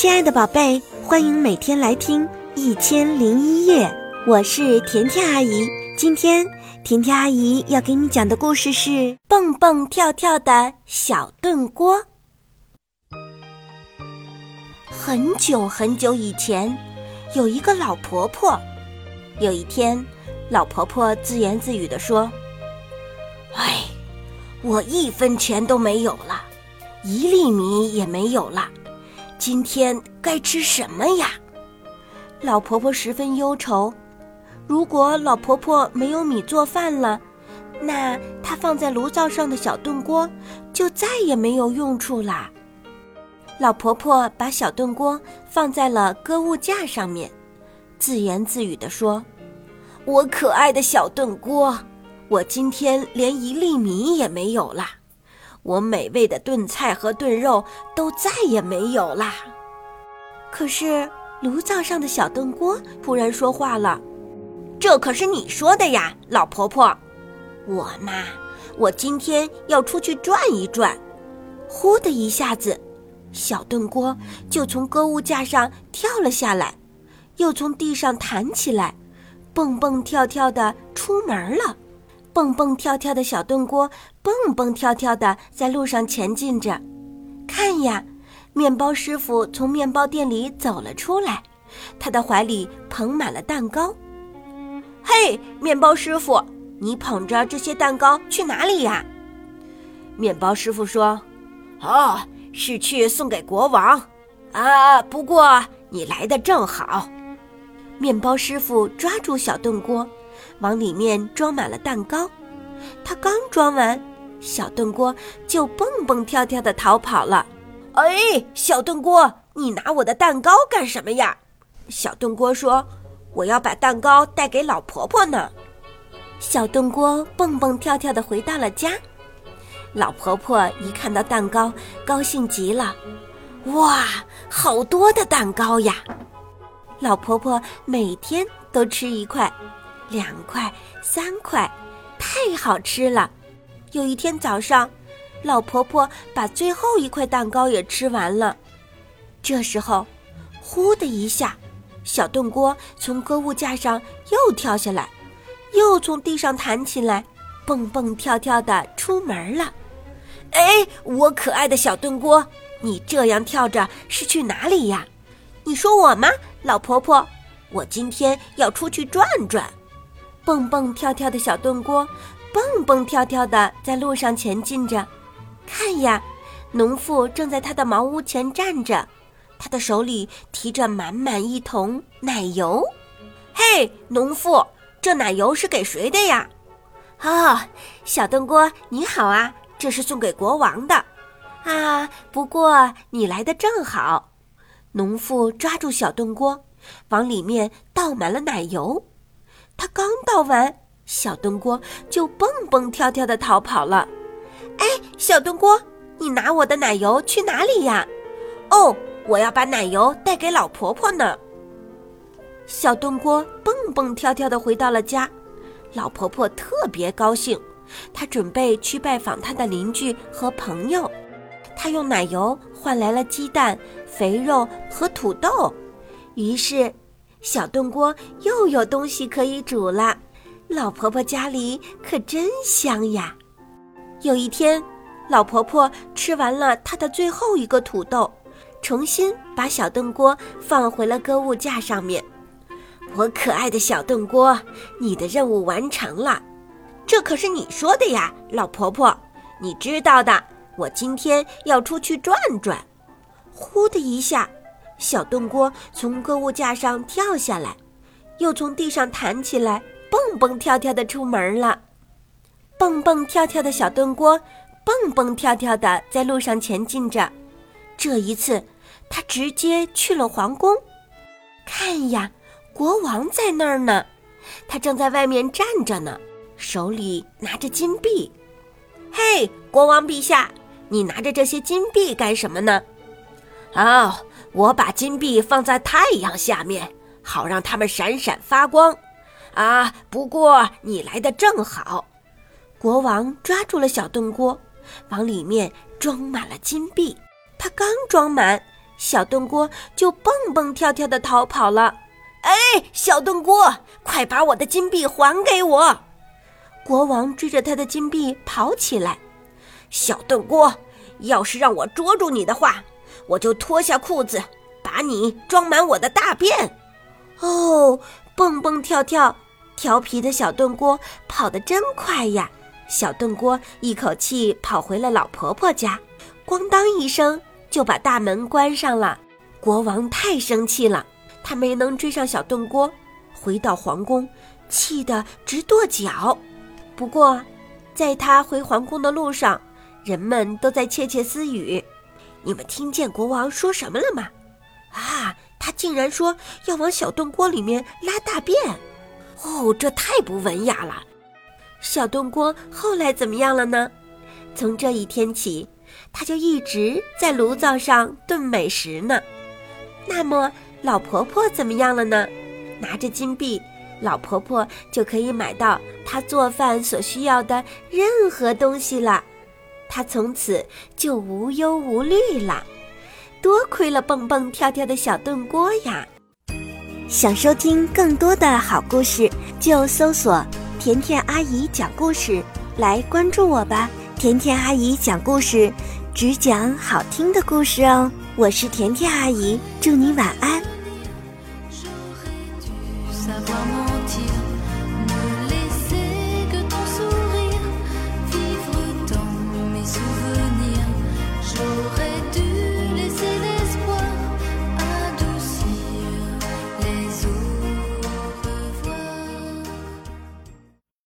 亲爱的宝贝，欢迎每天来听《一千零一夜》，我是甜甜阿姨。今天甜甜阿姨要给你讲的故事是《蹦蹦跳跳的小炖锅》。很久很久以前，有一个老婆婆。有一天，老婆婆自言自语地说：“哎，我一分钱都没有了，一粒米也没有了。”今天该吃什么呀？老婆婆十分忧愁。如果老婆婆没有米做饭了，那她放在炉灶上的小炖锅就再也没有用处啦。老婆婆把小炖锅放在了搁物架上面，自言自语地说：“我可爱的小炖锅，我今天连一粒米也没有了。”我美味的炖菜和炖肉都再也没有啦。可是炉灶上的小炖锅突然说话了：“这可是你说的呀，老婆婆。我嘛，我今天要出去转一转。”呼的一下子，小炖锅就从搁物架上跳了下来，又从地上弹起来，蹦蹦跳跳的出门了。蹦蹦跳跳的小炖锅，蹦蹦跳跳的在路上前进着。看呀，面包师傅从面包店里走了出来，他的怀里捧满了蛋糕。嘿，面包师傅，你捧着这些蛋糕去哪里呀？面包师傅说：“哦，是去送给国王。啊，不过你来的正好。”面包师傅抓住小炖锅。往里面装满了蛋糕，他刚装完，小炖锅就蹦蹦跳跳的逃跑了。哎，小炖锅，你拿我的蛋糕干什么呀？小炖锅说：“我要把蛋糕带给老婆婆呢。”小炖锅蹦蹦跳跳的回到了家，老婆婆一看到蛋糕，高兴极了。哇，好多的蛋糕呀！老婆婆每天都吃一块。两块，三块，太好吃了！有一天早上，老婆婆把最后一块蛋糕也吃完了。这时候，呼的一下，小炖锅从搁物架上又跳下来，又从地上弹起来，蹦蹦跳跳的出门了。哎，我可爱的小炖锅，你这样跳着是去哪里呀？你说我吗，老婆婆？我今天要出去转转。蹦蹦跳跳的小炖锅，蹦蹦跳跳的在路上前进着。看呀，农妇正在他的茅屋前站着，他的手里提着满满一桶奶油。嘿，农妇，这奶油是给谁的呀？哦，小炖锅你好啊，这是送给国王的。啊，不过你来的正好。农妇抓住小炖锅，往里面倒满了奶油。他刚倒完，小炖锅就蹦蹦跳跳的逃跑了。哎，小炖锅，你拿我的奶油去哪里呀？哦，我要把奶油带给老婆婆呢。小炖锅蹦蹦跳跳的回到了家，老婆婆特别高兴，她准备去拜访她的邻居和朋友。她用奶油换来了鸡蛋、肥肉和土豆，于是。小炖锅又有东西可以煮了，老婆婆家里可真香呀。有一天，老婆婆吃完了她的最后一个土豆，重新把小炖锅放回了搁物架上面。我可爱的小炖锅，你的任务完成了。这可是你说的呀，老婆婆，你知道的。我今天要出去转转。呼的一下。小炖锅从搁物架上跳下来，又从地上弹起来，蹦蹦跳跳的出门了。蹦蹦跳跳的小炖锅，蹦蹦跳跳的在路上前进着。这一次，他直接去了皇宫。看呀，国王在那儿呢，他正在外面站着呢，手里拿着金币。嘿，国王陛下，你拿着这些金币干什么呢？哦。我把金币放在太阳下面，好让它们闪闪发光。啊，不过你来的正好。国王抓住了小炖锅，往里面装满了金币。他刚装满，小炖锅就蹦蹦跳跳的逃跑了。哎，小炖锅，快把我的金币还给我！国王追着他的金币跑起来。小炖锅，要是让我捉住你的话，我就脱下裤子，把你装满我的大便。哦，蹦蹦跳跳，调皮的小炖锅跑得真快呀！小炖锅一口气跑回了老婆婆家，咣当一声就把大门关上了。国王太生气了。他没能追上小炖锅，回到皇宫，气得直跺脚。不过，在他回皇宫的路上，人们都在窃窃私语。你们听见国王说什么了吗？啊，他竟然说要往小炖锅里面拉大便！哦，这太不文雅了。小炖锅后来怎么样了呢？从这一天起，他就一直在炉灶上炖美食呢。那么。老婆婆怎么样了呢？拿着金币，老婆婆就可以买到她做饭所需要的任何东西了。他从此就无忧无虑了。多亏了蹦蹦跳跳的小炖锅呀！想收听更多的好故事，就搜索“甜甜阿姨讲故事”来关注我吧。甜甜阿姨讲故事，只讲好听的故事哦。我是甜甜阿姨，祝你晚安。